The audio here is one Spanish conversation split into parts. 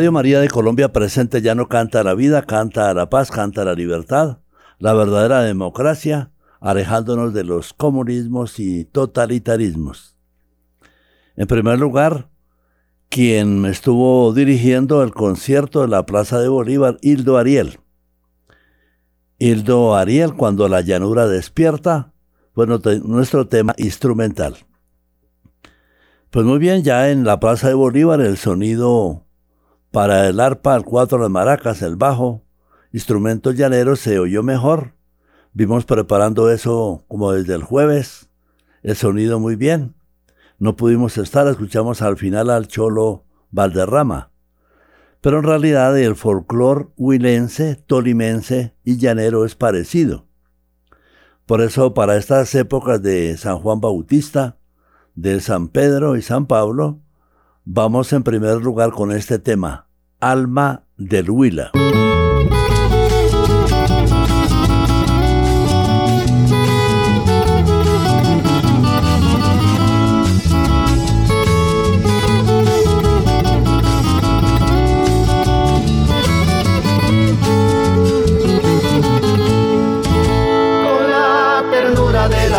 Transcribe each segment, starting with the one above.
Radio María de Colombia presente ya no canta la vida, canta la paz, canta la libertad, la verdadera democracia, alejándonos de los comunismos y totalitarismos. En primer lugar, quien estuvo dirigiendo el concierto de la Plaza de Bolívar, Hildo Ariel. Hildo Ariel, cuando la llanura despierta, fue nuestro tema instrumental. Pues muy bien, ya en la Plaza de Bolívar el sonido para el arpa, el cuatro, las maracas, el bajo, instrumentos llaneros se oyó mejor. Vimos preparando eso como desde el jueves, el sonido muy bien. No pudimos estar, escuchamos al final al cholo Valderrama. Pero en realidad el folclore huilense, tolimense y llanero es parecido. Por eso para estas épocas de San Juan Bautista, de San Pedro y San Pablo, vamos en primer lugar con este tema, Alma del Huila.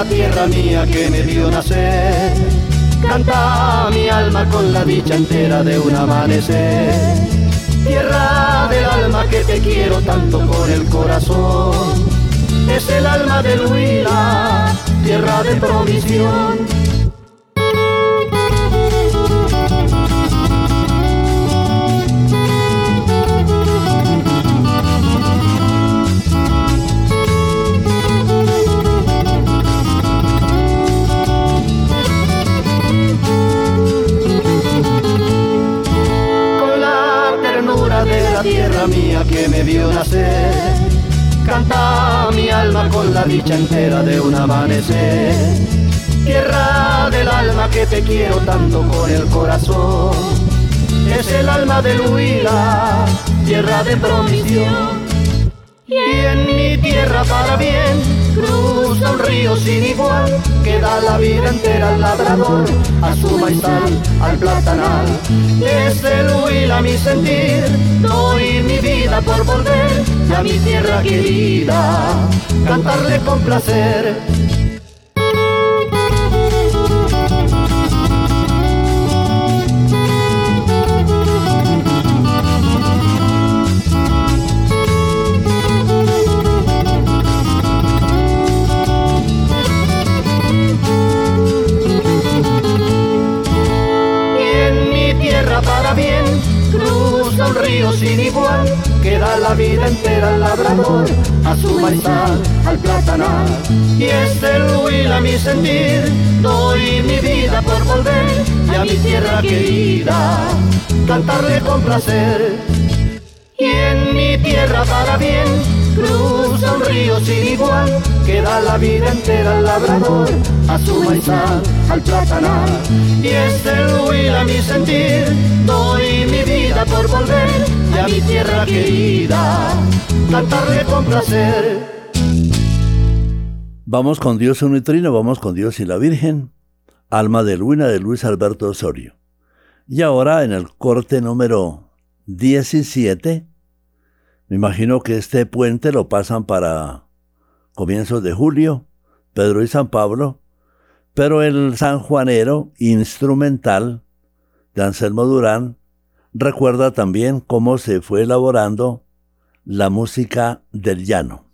tierra mía que me vio nacer. Canta mi alma con la dicha entera de un amanecer. Tierra del alma que te quiero tanto con el corazón. Es el alma del Huila, tierra de provisión tierra mía que me vio nacer. Canta mi alma con la dicha entera de un amanecer. Tierra del alma que te quiero tanto con el corazón. Es el alma del Huila, tierra de promisión. Y en mi tierra para bien Cruza un río sin igual que da la vida entera al labrador, a su maizal, al platanal. Desde el huila a mi sentir, doy mi vida por volver a mi tierra querida, cantarle con placer sin igual que da la vida entera al labrador, a su maizal, al platanal. Y es el huila mi sentir, doy mi vida por volver y a mi tierra querida, cantarle con placer. Y en mi tierra para bien, cruza un río sin igual que da la vida entera al labrador, a su maizal, al platanal. Y es el huila mi sentir, doy mi vida por volver a mi tierra querida, cantarle con placer. Vamos con Dios un trino, vamos con Dios y la Virgen, Alma de Luina de Luis Alberto Osorio. Y ahora en el corte número 17, me imagino que este puente lo pasan para comienzos de julio, Pedro y San Pablo, pero el sanjuanero instrumental de Anselmo Durán recuerda también cómo se fue elaborando la música del llano.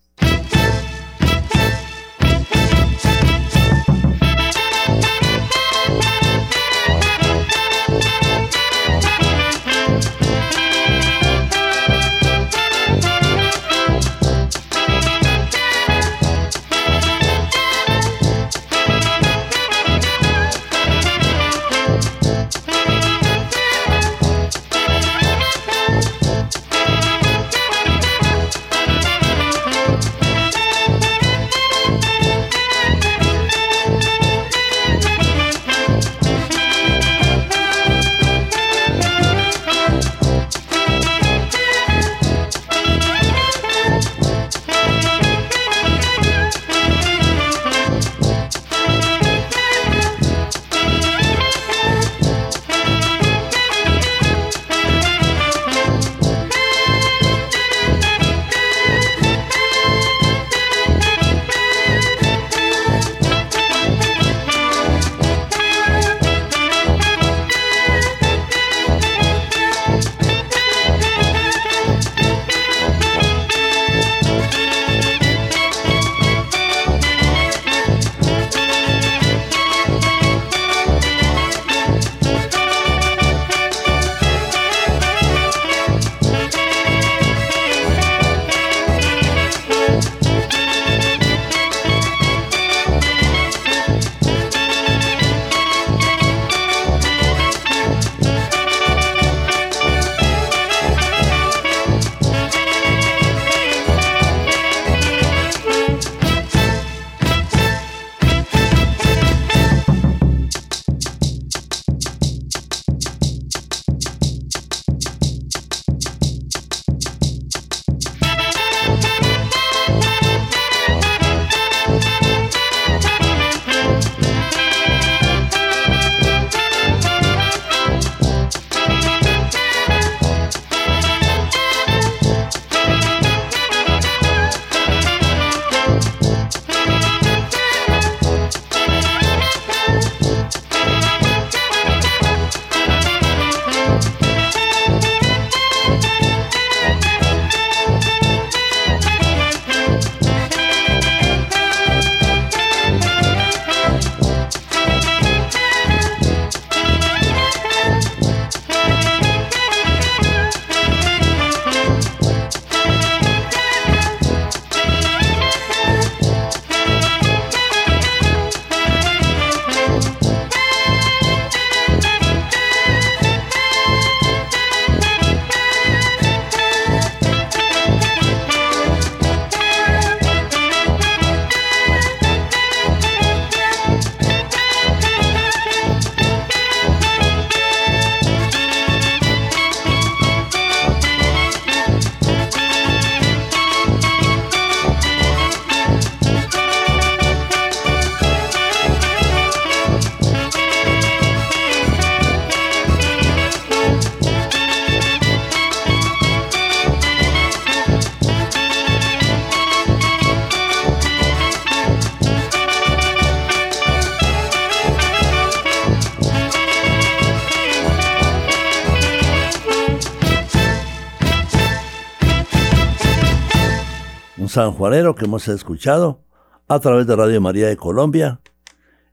Sanjuanero que hemos escuchado a través de Radio María de Colombia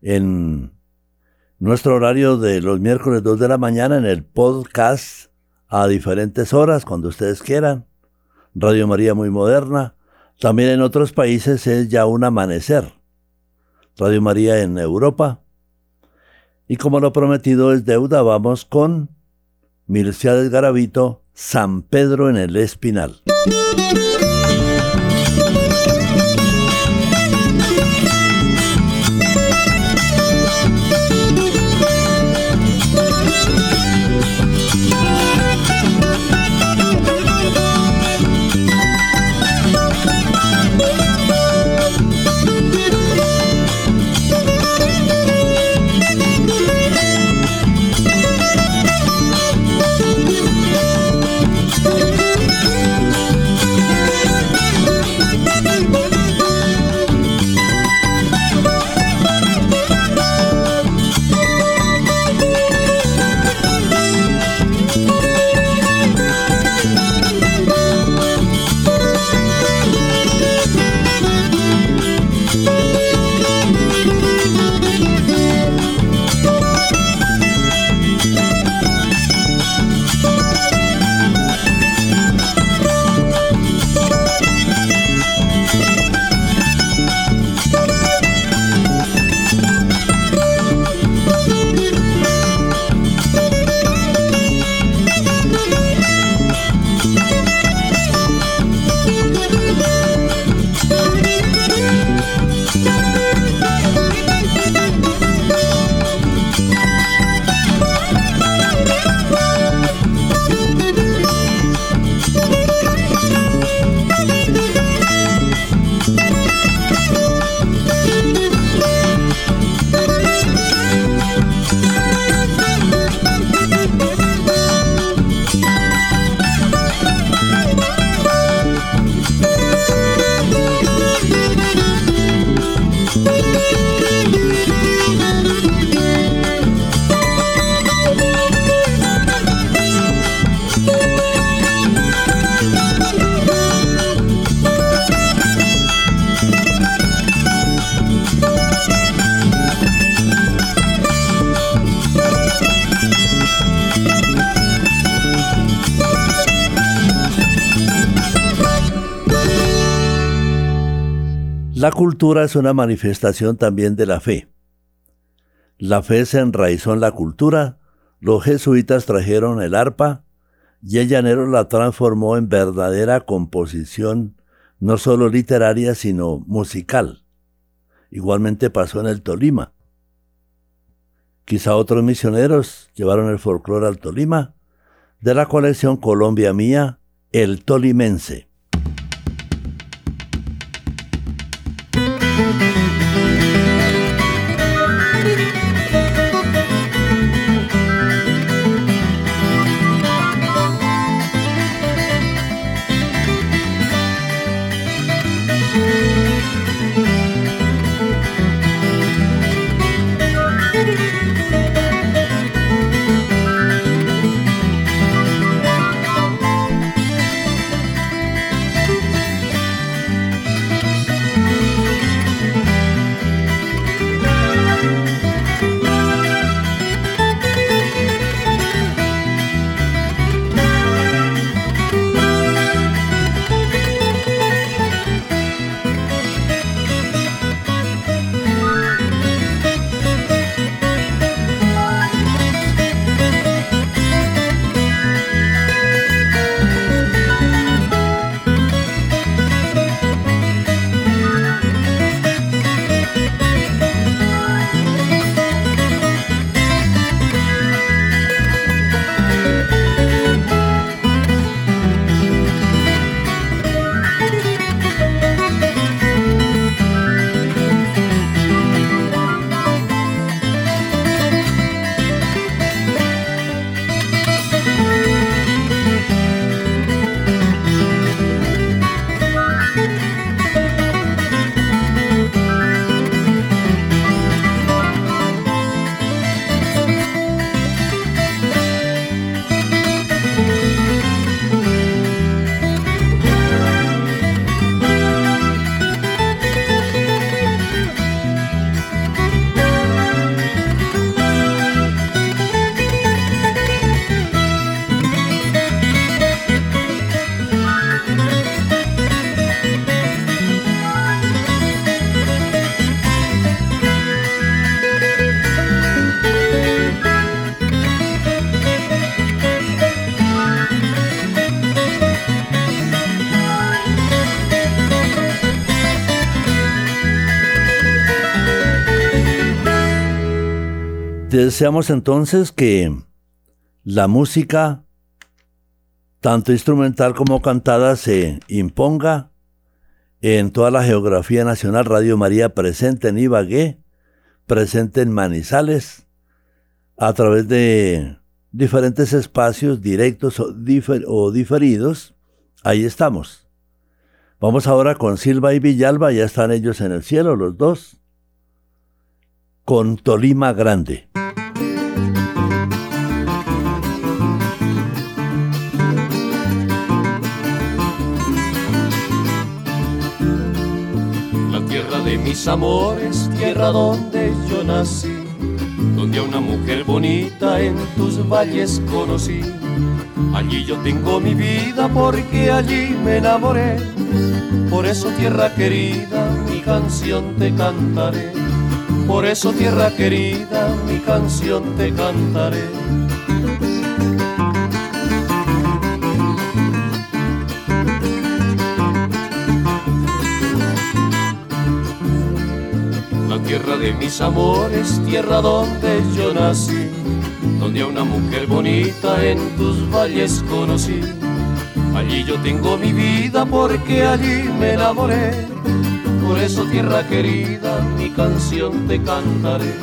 en nuestro horario de los miércoles 2 de la mañana en el podcast a diferentes horas cuando ustedes quieran. Radio María muy moderna. También en otros países es ya un amanecer. Radio María en Europa. Y como lo prometido es deuda, vamos con Mircea Garavito, San Pedro en el Espinal. La cultura es una manifestación también de la fe. La fe se enraizó en la cultura, los jesuitas trajeron el arpa y el llanero la transformó en verdadera composición, no solo literaria, sino musical. Igualmente pasó en el Tolima. Quizá otros misioneros llevaron el folclore al Tolima, de la colección Colombia Mía, el Tolimense. Thank you. Deseamos entonces que la música, tanto instrumental como cantada, se imponga en toda la geografía nacional. Radio María presente en Ibagué, presente en Manizales, a través de diferentes espacios directos o, diferidos. Ahí estamos. Vamos ahora con Silva y Villalba, ya están ellos en el cielo, los dos, con Tolima Grande. Mis amores, tierra donde yo nací donde a una mujer bonita en tus valles conocí. Allí yo tengo mi vida porque allí me enamoré. Por eso tierra querida, mi canción te cantaré. Por eso tierra querida, mi canción te cantaré. De mis amores, tierra donde yo nací, donde a una mujer bonita en tus valles conocí. Allí yo tengo mi vida porque allí me enamoré. Por eso tierra querida, mi canción te cantaré.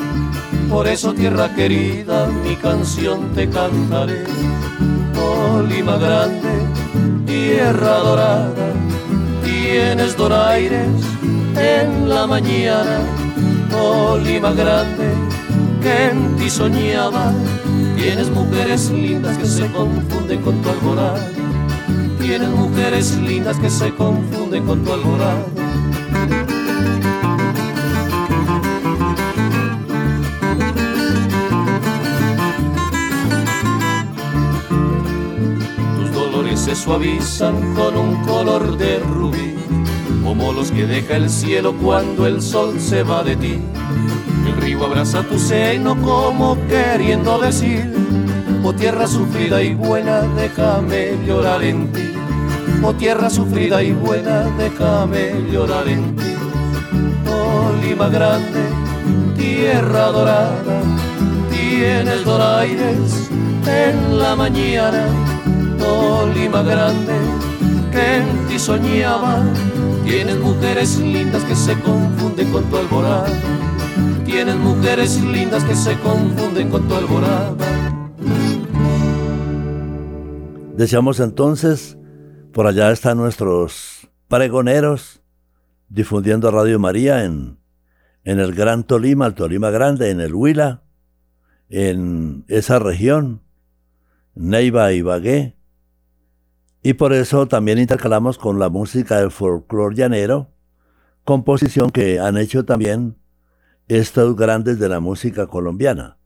Por eso tierra querida, mi canción te cantaré. Oh Lima grande, tierra dorada, tienes donaires en la mañana oh grande, que en ti soñaba. Tienes mujeres lindas que se confunden con tu alborada. Tienes mujeres lindas que se confunden con tu alborada. Tus dolores se suavizan con un color de rubí como los que deja el cielo cuando el sol se va de ti. El río abraza tu seno como queriendo decir, oh tierra sufrida y buena, déjame llorar en ti. Oh tierra sufrida y buena, déjame llorar en ti. Oh Lima grande, tierra dorada, tienes doraires en la mañana. Oh Lima grande, que en ti soñaba Tienes mujeres lindas que se confunden con tu alborada. Tienes mujeres lindas que se confunden con tu alborada. Deseamos entonces, por allá están nuestros pregoneros difundiendo Radio María en, en el Gran Tolima, el Tolima Grande, en el Huila, en esa región, Neiva y Bagué, y por eso también intercalamos con la música del folclore llanero, composición que han hecho también estos grandes de la música colombiana,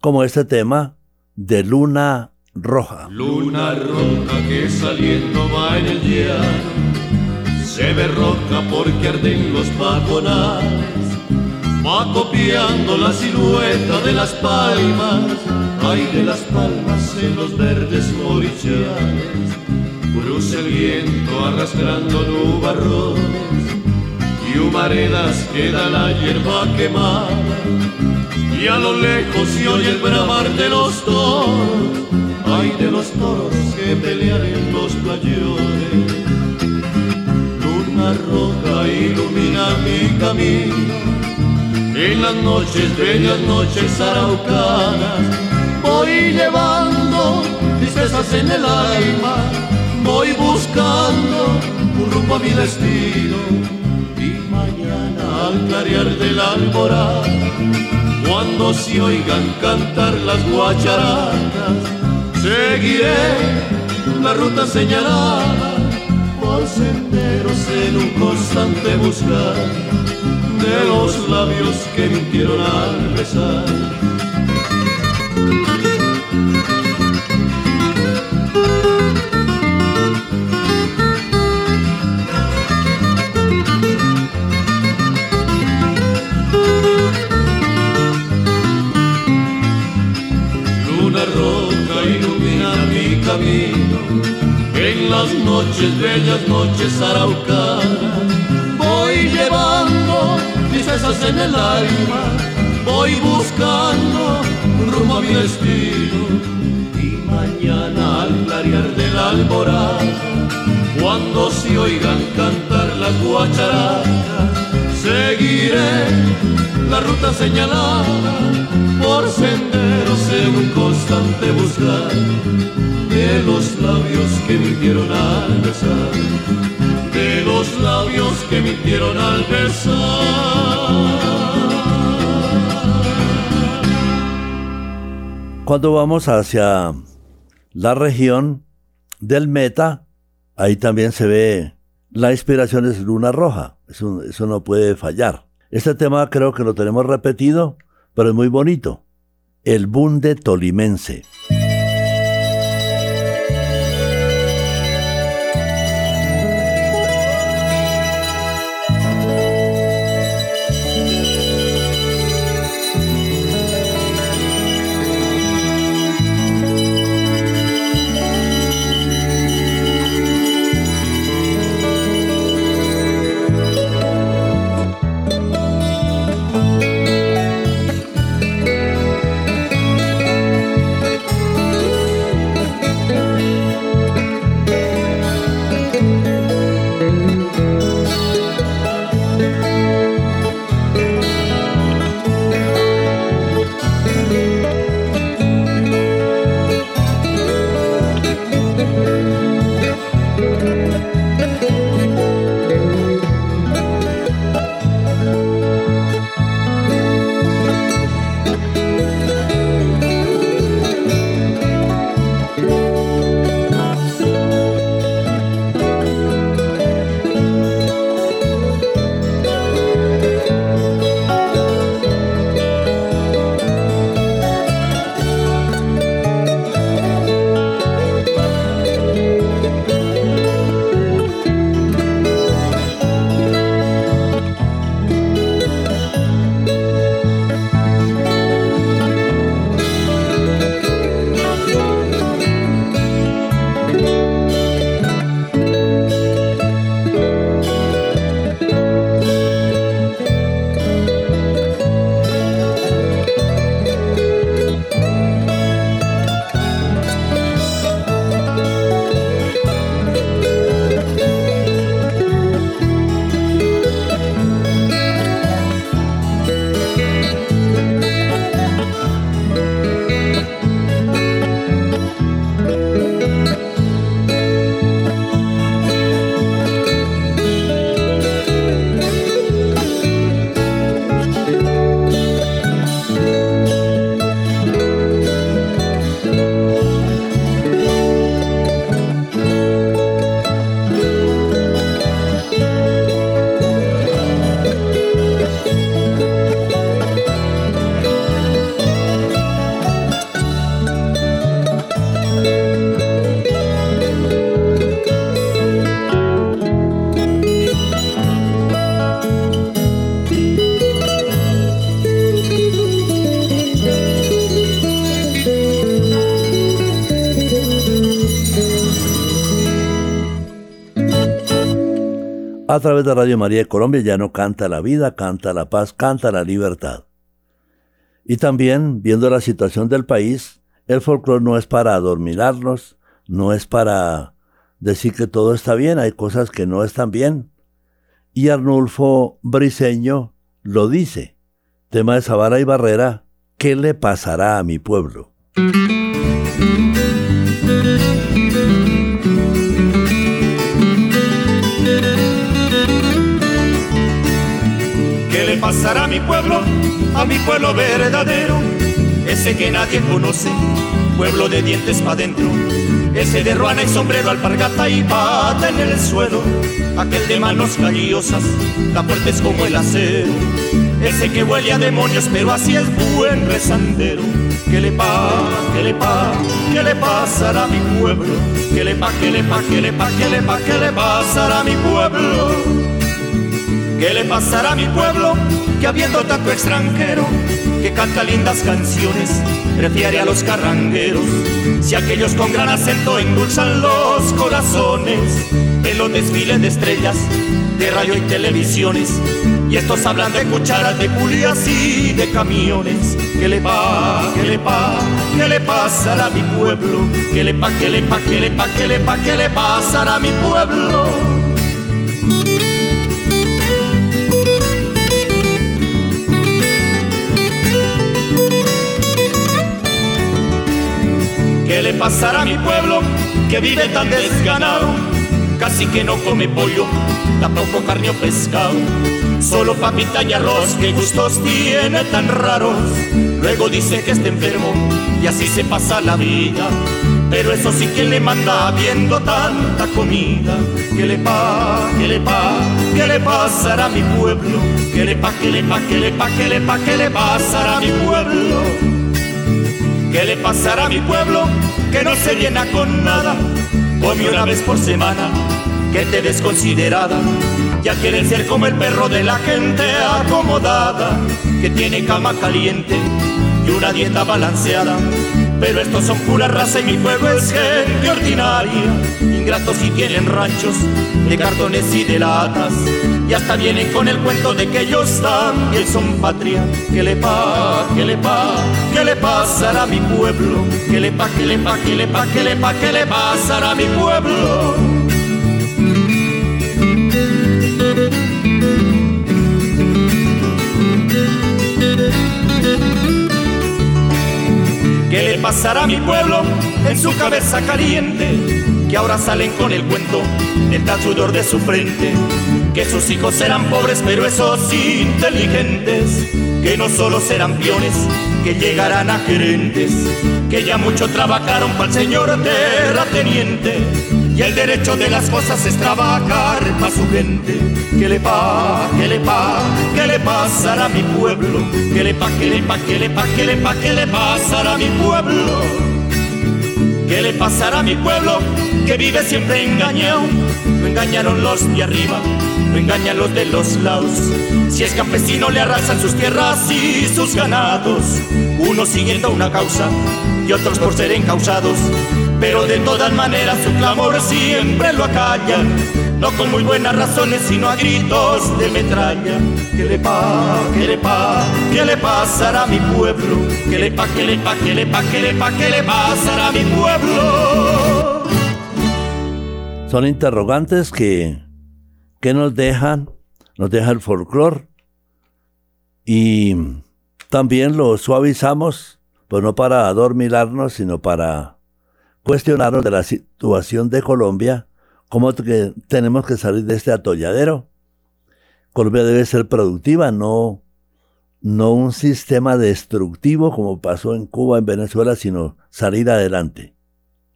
como este tema de Luna Roja. Luna roja que saliendo va en el llano, se ve roja porque arden los pajonales, va copiando la silueta de las palmas, hay de las palmas en los verdes morichales Cruza el viento arrastrando nubarrones y humaredas queda la hierba quemada y a lo lejos se oye el bramar de los toros, ay de los toros que pelean en los playones. Luna roja ilumina mi camino, en las noches, bellas noches araucanas, voy llevando tristezas en el alma voy buscando un rumbo a mi destino y mañana al clarear del alborada cuando se oigan cantar las guacharatas seguiré la ruta señalada por senderos en un constante buscar de los labios que mintieron al besar en las noches, bellas noches araucanas. Voy llevando tristezas en el alma, voy buscando un rumbo a mi destino. Y mañana al clarear de la cuando se oigan cantar las guacharadas, seguiré la ruta señalada por senderos en un constante buscar de los labios que mintieron al besar, de los labios que mintieron al besar. Cuando vamos hacia la región del Meta, ahí también se ve la inspiración es Luna Roja. Eso, eso no puede fallar. Este tema creo que lo tenemos repetido, pero es muy bonito. El bunde tolimense. Través de Radio María de Colombia ya no canta la vida, canta la paz, canta la libertad. Y también, viendo la situación del país, el folclore no es para adormirarnos, no es para decir que todo está bien, hay cosas que no están bien. Y Arnulfo Briseño lo dice, tema de Zavara y Barrera, ¿qué le pasará a mi pueblo? Pasará a mi pueblo, a mi pueblo verdadero, ese que nadie conoce, pueblo de dientes pa' dentro, ese de ruana y sombrero, alpargata y pata en el suelo, aquel de manos callosas, tan fuertes como el acero, ese que huele a demonios, pero así es buen rezandero. ¿Qué le pa, qué le pa, qué le pasará a mi pueblo? ¿Qué le pa, qué le pa, qué le pa, qué le pa, qué le pasará a mi pueblo? ¿Qué le pasará a mi pueblo que habiendo tanto extranjero que canta lindas canciones, prefiere a los carrangueros? Si aquellos con gran acento endulzan los corazones en los desfiles de estrellas de radio y televisiones Y estos hablan de cucharas, de culias y de camiones. ¿Qué le pa, qué le pa, qué le pasará a mi pueblo? ¿Qué le pa, qué le pa, qué le pa, qué le pa, qué le pasará a mi pueblo? ¿Qué le pasará a mi pueblo que vive tan desganado? Casi que no come pollo, tampoco carne o pescado. Solo papita y arroz, que gustos tiene tan raros. Luego dice que está enfermo y así se pasa la vida. Pero eso sí que le manda viendo tanta comida. ¿Qué le pa, qué le pa, qué le pasará a mi pueblo? ¿Qué le pa, qué le pa, qué le pa, qué le pa, qué le pasará a mi pueblo? ¿Qué le pasará a mi pueblo que no se llena con nada? Come una vez por semana, que te desconsiderada. Ya quieren ser como el perro de la gente acomodada, que tiene cama caliente y una dieta balanceada. Pero estos son pura raza y mi pueblo es gente ordinaria. Ingratos y tienen ranchos de cartones y de latas y hasta vienen con el cuento de que ellos también son patria. ¿Qué le pa, qué le pa, qué le pasará a mi pueblo? ¿Qué le pa, qué le pa, qué le pa, qué le pa, qué le pasará a mi pueblo? ¿Qué le pasará a mi pueblo en su cabeza caliente? Que ahora salen con el cuento del sudor de su frente que sus hijos serán pobres pero esos inteligentes, que no solo serán piones, que llegarán a gerentes, que ya mucho trabajaron para el señor terrateniente, y el derecho de las cosas es trabajar para su gente. ¿Qué le pa, qué le pa, qué le pasará a mi pueblo? ¿Qué le pa, qué le pa, qué le pa, qué le pa, qué le pasará a mi pueblo? ¿Qué le pasará a mi pueblo que vive siempre engañado? No engañaron los de arriba, no engañan los de los lados. Si es campesino le arrasan sus tierras y sus ganados. Unos siguiendo una causa y otros por ser encausados. Pero de todas maneras su clamor siempre lo acallan. No con muy buenas razones, sino a gritos de metralla. ¿Qué le pa, qué le pa, qué le pasará a mi pueblo? ¿Qué le pa, qué le pa, qué le pa, qué le pa, qué le pasará a mi pueblo? Son interrogantes que que nos dejan, nos deja el folclore y también lo suavizamos, pues no para adormilarnos, sino para cuestionarnos de la situación de Colombia, cómo que tenemos que salir de este atolladero. Colombia debe ser productiva, no, no un sistema destructivo como pasó en Cuba, en Venezuela, sino salir adelante.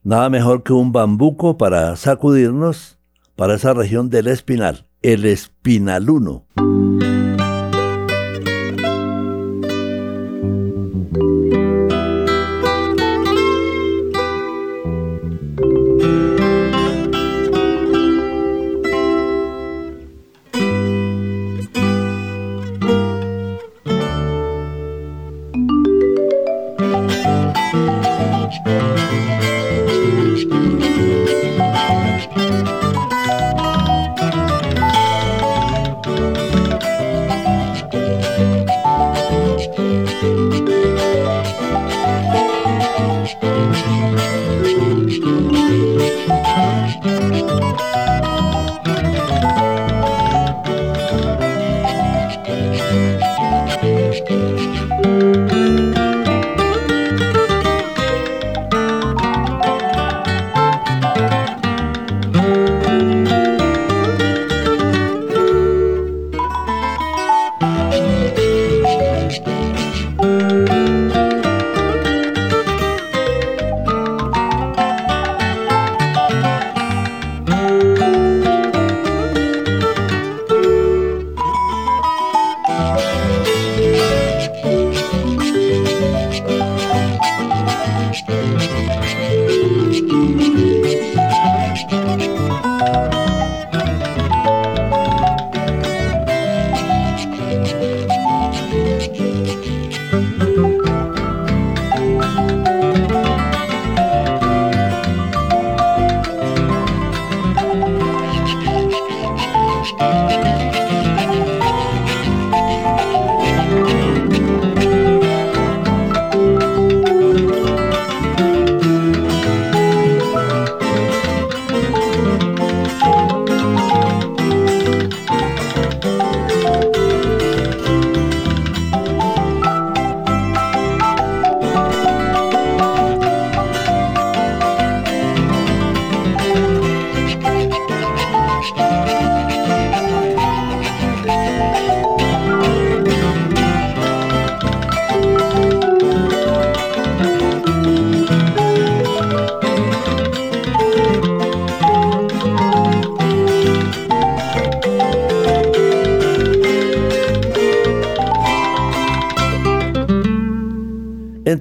Nada mejor que un bambuco para sacudirnos para esa región del Espinal, el Espinaluno.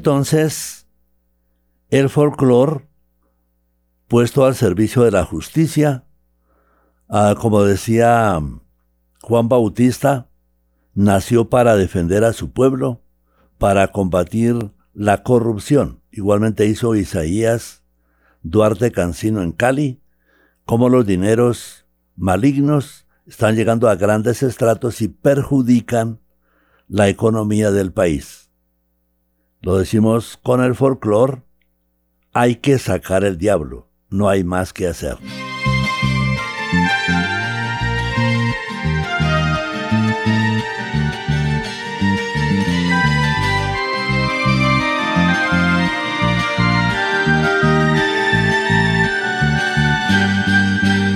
Entonces, el folclore, puesto al servicio de la justicia, ah, como decía Juan Bautista, nació para defender a su pueblo, para combatir la corrupción. Igualmente hizo Isaías Duarte Cancino en Cali, como los dineros malignos están llegando a grandes estratos y perjudican la economía del país. Lo decimos con el folclore, hay que sacar el diablo, no hay más que hacer.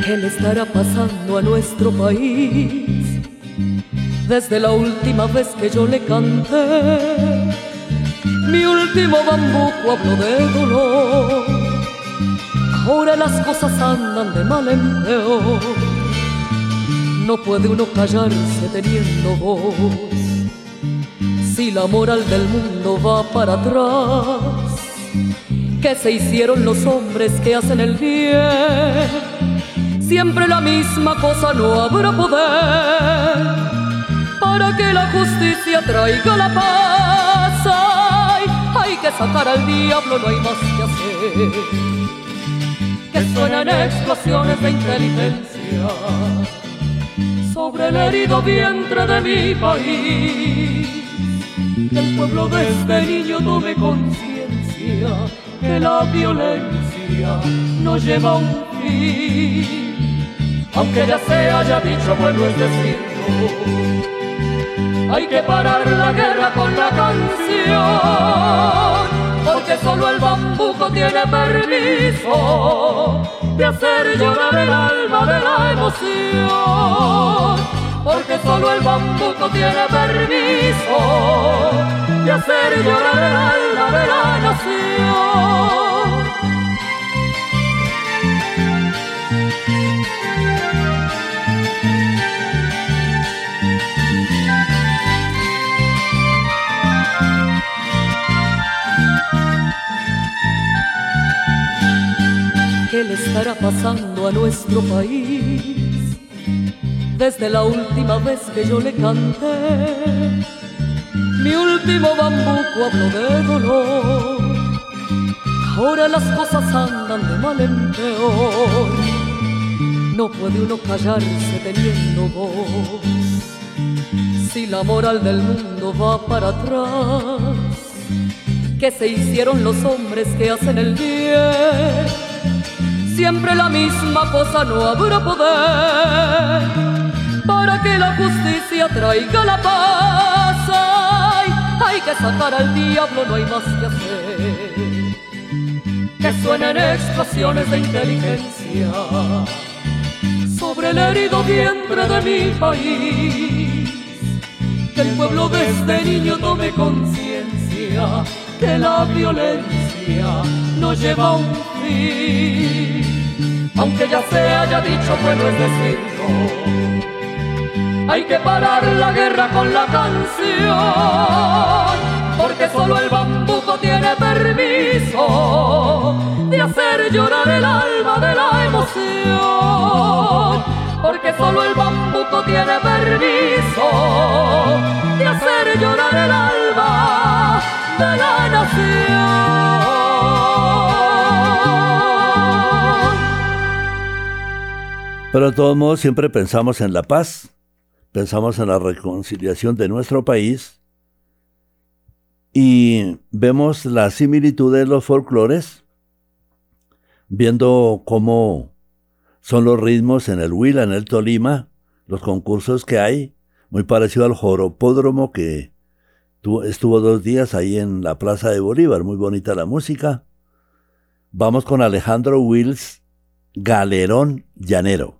¿Qué le estará pasando a nuestro país? Desde la última vez que yo le canté, mi último bambuco habló de dolor. Ahora las cosas andan de mal en peor. No puede uno callarse teniendo voz. Si la moral del mundo va para atrás, ¿qué se hicieron los hombres que hacen el bien? siempre la misma cosa, no habrá poder para que la justicia traiga la paz. Que sacar al diablo, no hay más que hacer. Que suenen explosiones de inteligencia sobre el herido vientre de mi país. Que el pueblo desde niño tome conciencia que la violencia no lleva un fin aunque ya se haya dicho bueno es decirlo. Hay que parar la guerra con la canción, porque solo el bambuco tiene permiso de hacer llorar el alma de la emoción. Porque solo el bambuco tiene permiso de hacer llorar el alma de la nación. ¿Qué le estará pasando a nuestro país? Desde la última vez que yo le canté, mi último bambuco habló de dolor. Ahora las cosas andan de mal en peor. No puede uno callarse teniendo voz. Si la moral del mundo va para atrás, ¿qué se hicieron los hombres que hacen el bien? Siempre la misma cosa, no habrá poder para que la justicia traiga la paz. hay que sacar al diablo, no hay más que hacer. Que suenen explosiones de inteligencia sobre el herido vientre de mi país. Que el pueblo desde niño tome conciencia que la violencia no lleva un fin aunque ya se haya dicho, bueno es decirlo. Hay que parar la guerra con la canción, porque solo el bambuco tiene permiso de hacer llorar el alma de la emoción. Porque solo el bambuco tiene permiso de hacer llorar el alma de la nación. Pero de todos modos siempre pensamos en la paz, pensamos en la reconciliación de nuestro país y vemos la similitud de los folclores, viendo cómo son los ritmos en el Huila, en el Tolima, los concursos que hay, muy parecido al joropódromo que estuvo dos días ahí en la Plaza de Bolívar, muy bonita la música. Vamos con Alejandro Wills Galerón Llanero.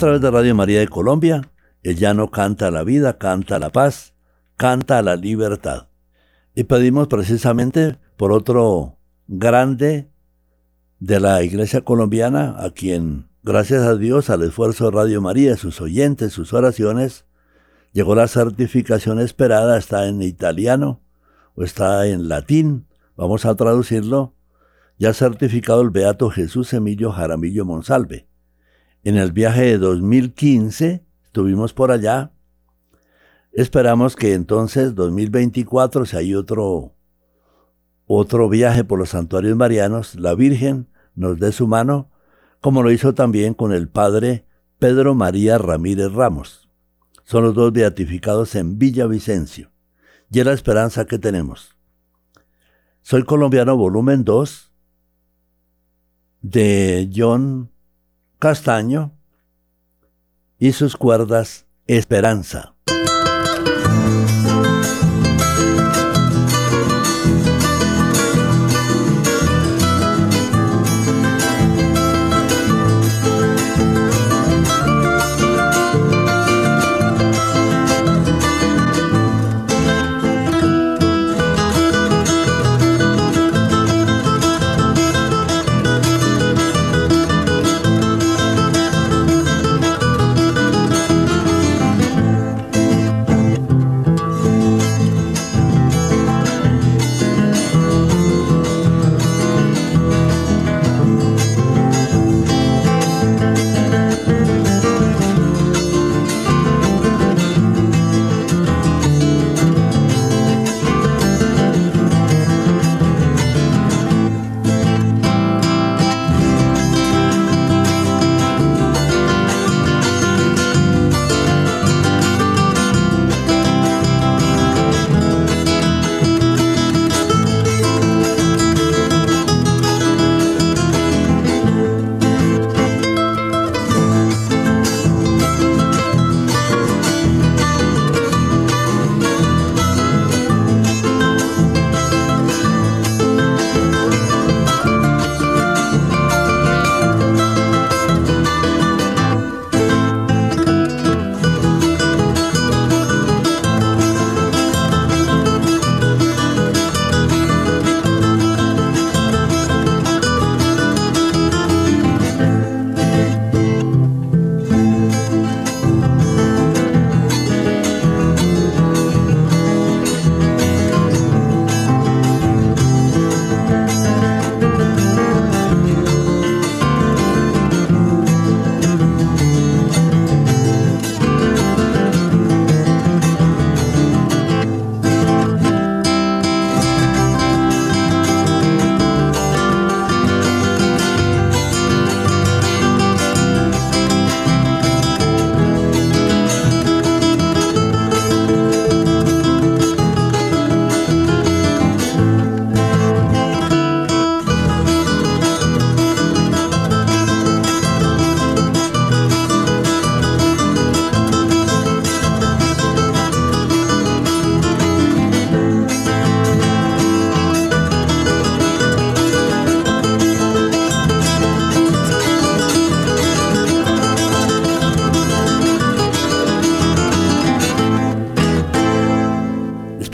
Través de Radio María de Colombia. El llano canta la vida, canta la paz, canta la libertad. Y pedimos precisamente por otro grande de la Iglesia colombiana, a quien, gracias a Dios, al esfuerzo de Radio María, sus oyentes, sus oraciones, llegó la certificación esperada, está en italiano o está en latín, vamos a traducirlo, ya certificado el Beato Jesús Emilio Jaramillo Monsalve. En el viaje de 2015 estuvimos por allá. Esperamos que entonces 2024, si hay otro, otro viaje por los santuarios marianos, la Virgen nos dé su mano, como lo hizo también con el Padre Pedro María Ramírez Ramos. Son los dos beatificados en Villavicencio. Y es la esperanza que tenemos. Soy colombiano, volumen 2, de John Castaño y sus cuerdas Esperanza.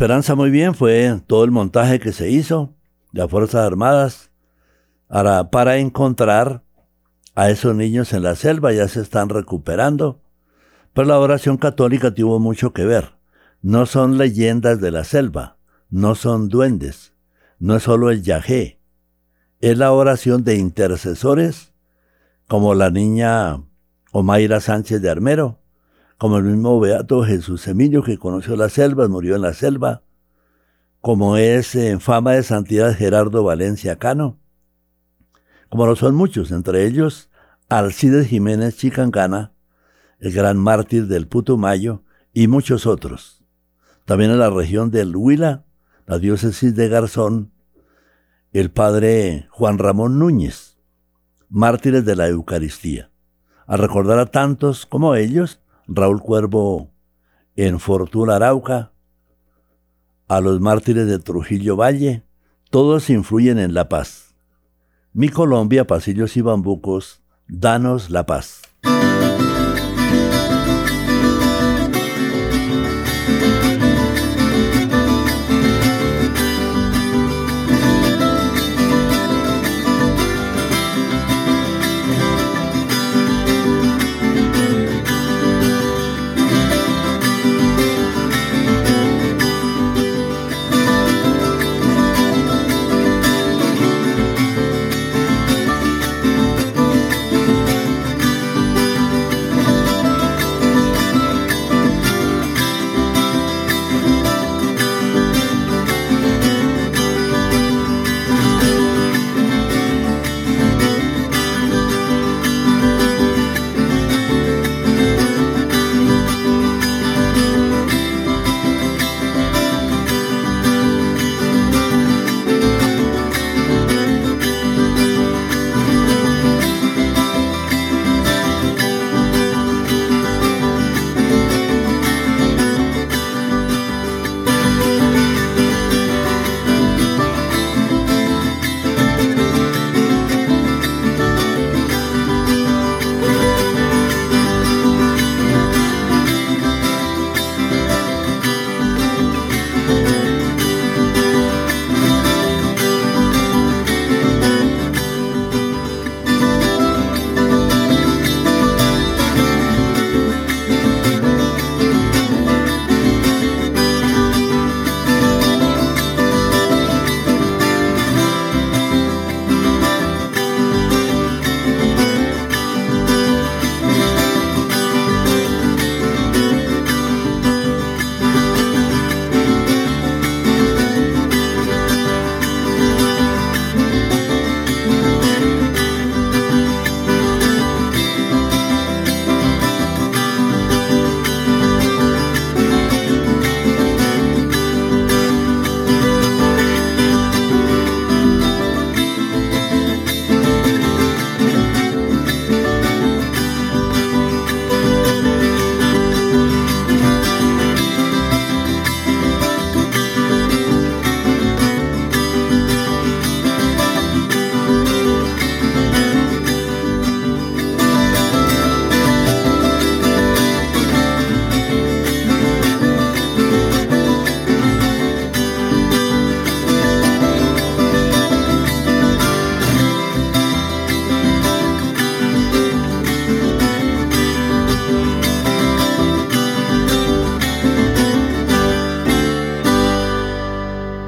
Esperanza muy bien fue todo el montaje que se hizo de las Fuerzas Armadas para, para encontrar a esos niños en la selva, ya se están recuperando. Pero la oración católica tuvo mucho que ver. No son leyendas de la selva, no son duendes, no es solo el yajé. Es la oración de intercesores como la niña Omaira Sánchez de Armero, como el mismo Beato Jesús Emilio que conoció las selvas, murió en la selva, como es en fama de santidad Gerardo Valencia Cano, como lo son muchos, entre ellos Alcides Jiménez Chicangana, el gran mártir del Putumayo, y muchos otros. También en la región del Huila, la diócesis de Garzón, el padre Juan Ramón Núñez, mártires de la Eucaristía. A recordar a tantos como ellos, Raúl Cuervo en Fortuna Arauca, a los mártires de Trujillo Valle, todos influyen en la paz. Mi Colombia, pasillos y bambucos, danos la paz.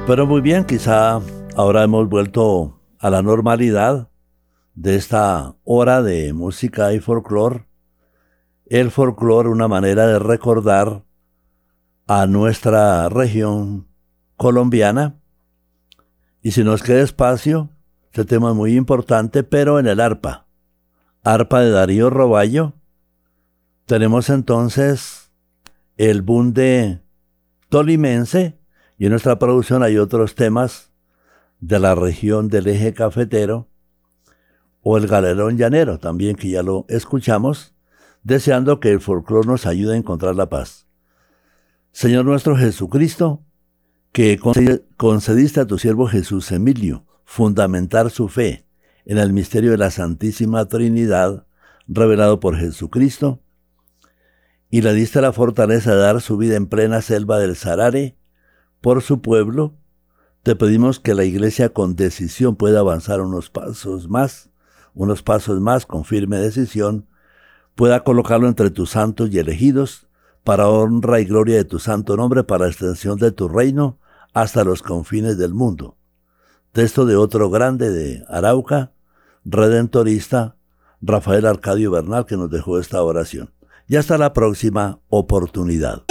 Pero muy bien, quizá ahora hemos vuelto a la normalidad de esta hora de música y folclore. El folclore, una manera de recordar a nuestra región colombiana. Y si nos queda espacio, este tema es muy importante, pero en el arpa. Arpa de Darío Roballo. Tenemos entonces el bunde tolimense y en nuestra producción hay otros temas de la región del eje cafetero o el galerón llanero, también que ya lo escuchamos, deseando que el folclore nos ayude a encontrar la paz. Señor nuestro Jesucristo, que concediste a tu siervo Jesús Emilio fundamentar su fe en el misterio de la Santísima Trinidad revelado por Jesucristo, y le diste la fortaleza de dar su vida en plena selva del Sarare por su pueblo, te pedimos que la Iglesia con decisión pueda avanzar unos pasos más, unos pasos más con firme decisión, pueda colocarlo entre tus santos y elegidos, para honra y gloria de tu santo nombre, para extensión de tu reino hasta los confines del mundo. Texto de otro grande de Arauca, redentorista, Rafael Arcadio Bernal, que nos dejó esta oración. Y hasta la próxima oportunidad.